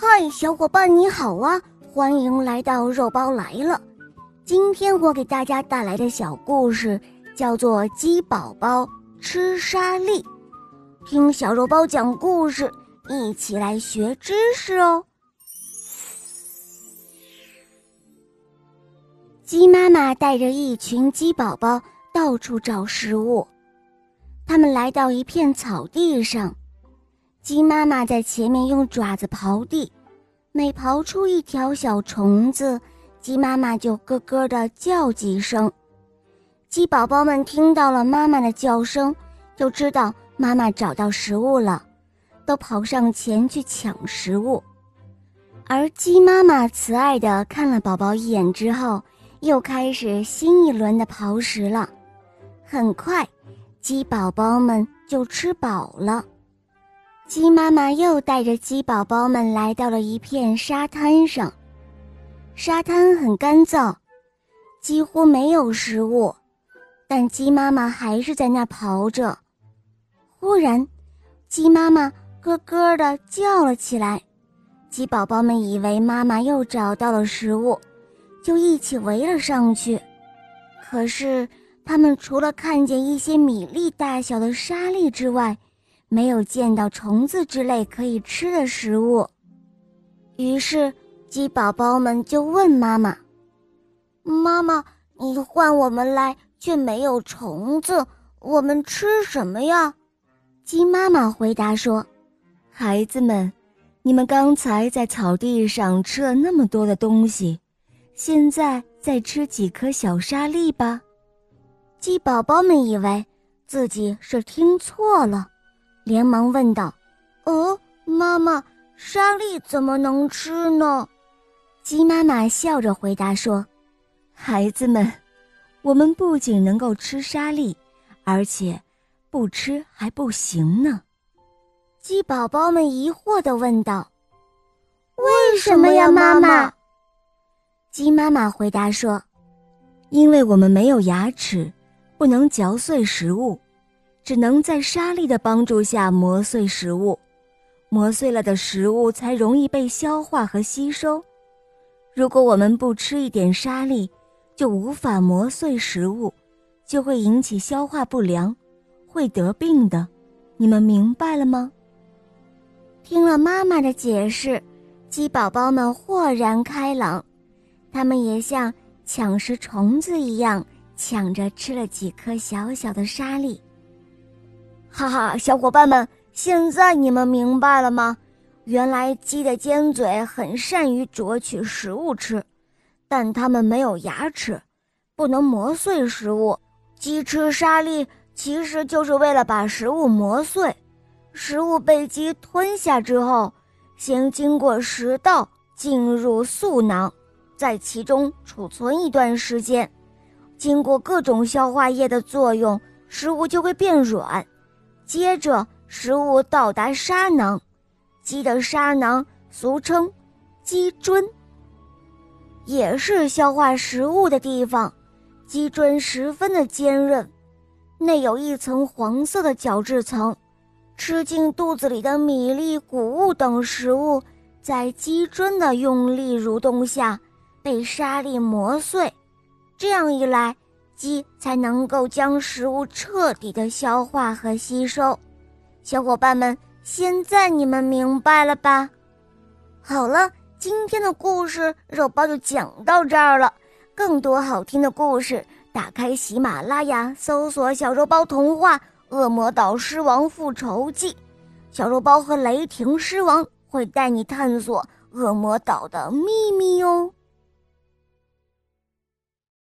嗨，小伙伴你好啊！欢迎来到肉包来了。今天我给大家带来的小故事叫做《鸡宝宝吃沙粒》，听小肉包讲故事，一起来学知识哦。鸡妈妈带着一群鸡宝宝到处找食物，他们来到一片草地上。鸡妈妈在前面用爪子刨地，每刨出一条小虫子，鸡妈妈就咯咯的叫几声。鸡宝宝们听到了妈妈的叫声，就知道妈妈找到食物了，都跑上前去抢食物。而鸡妈妈慈爱的看了宝宝一眼之后，又开始新一轮的刨食了。很快，鸡宝宝们就吃饱了。鸡妈妈又带着鸡宝宝们来到了一片沙滩上，沙滩很干燥，几乎没有食物，但鸡妈妈还是在那刨着。忽然，鸡妈妈咯咯地叫了起来，鸡宝宝们以为妈妈又找到了食物，就一起围了上去。可是，他们除了看见一些米粒大小的沙粒之外，没有见到虫子之类可以吃的食物，于是鸡宝宝们就问妈妈：“妈妈，你唤我们来却没有虫子，我们吃什么呀？”鸡妈妈回答说：“孩子们，你们刚才在草地上吃了那么多的东西，现在再吃几颗小沙粒吧。”鸡宝宝们以为自己是听错了。连忙问道：“哦，妈妈，沙粒怎么能吃呢？”鸡妈妈笑着回答说：“孩子们，我们不仅能够吃沙粒，而且不吃还不行呢。”鸡宝宝们疑惑地问道：“为什么呀，妈妈？”鸡妈妈回答说：“因为我们没有牙齿，不能嚼碎食物。”只能在沙粒的帮助下磨碎食物，磨碎了的食物才容易被消化和吸收。如果我们不吃一点沙粒，就无法磨碎食物，就会引起消化不良，会得病的。你们明白了吗？听了妈妈的解释，鸡宝宝们豁然开朗，他们也像抢食虫子一样，抢着吃了几颗小小的沙粒。哈哈，小伙伴们，现在你们明白了吗？原来鸡的尖嘴很善于啄取食物吃，但它们没有牙齿，不能磨碎食物。鸡吃沙粒其实就是为了把食物磨碎。食物被鸡吞下之后，先经过食道进入嗉囊，在其中储存一段时间，经过各种消化液的作用，食物就会变软。接着，食物到达沙囊，鸡的沙囊俗称鸡胗，也是消化食物的地方。鸡胗十分的坚韧，内有一层黄色的角质层，吃进肚子里的米粒、谷物等食物，在鸡胗的用力蠕动下被沙粒磨碎，这样一来。鸡才能够将食物彻底的消化和吸收，小伙伴们，现在你们明白了吧？好了，今天的故事肉包就讲到这儿了。更多好听的故事，打开喜马拉雅，搜索“小肉包童话·恶魔岛狮王复仇记》，小肉包和雷霆狮王会带你探索恶魔岛的秘密哟。